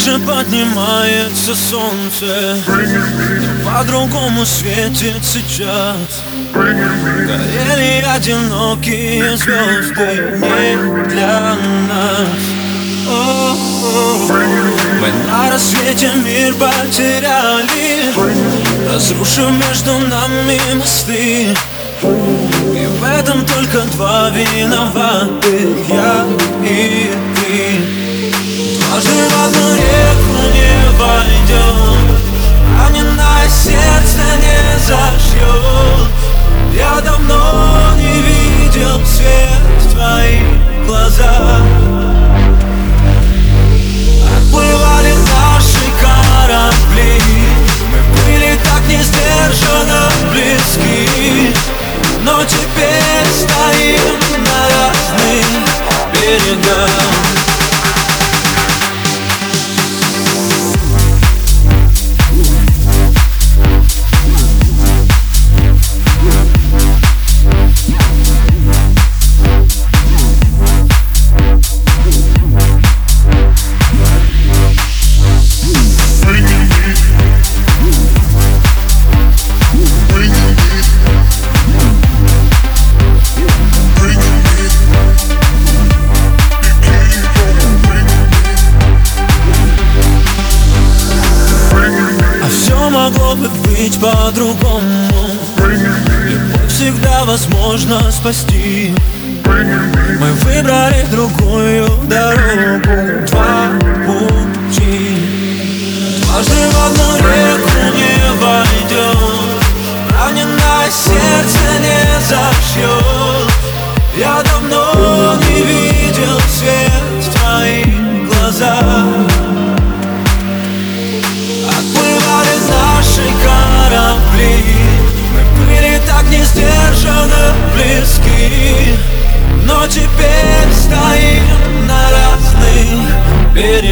же поднимается солнце. По-другому светит сейчас. Горели одинокие звезды не для нас. Мы на рассвете мир потеряли. Разрушив между нами мосты. И в этом только два виноватых Я и ты Дважды в одну реку не войдет Раненое сердце не зашьет Я давно не видел свет в твоих глазах. Отплывали наши корабли Мы были так не близки. Но теперь стоим на разных берегах могло бы быть по-другому. Любовь всегда возможно спасти. Мы выбрали другую дорогу. Два пути. Дважды в одну реку не войдет Раненое сердце не зашьет Я давно не видел свет в твоих глазах Но теперь стоим на разных берегах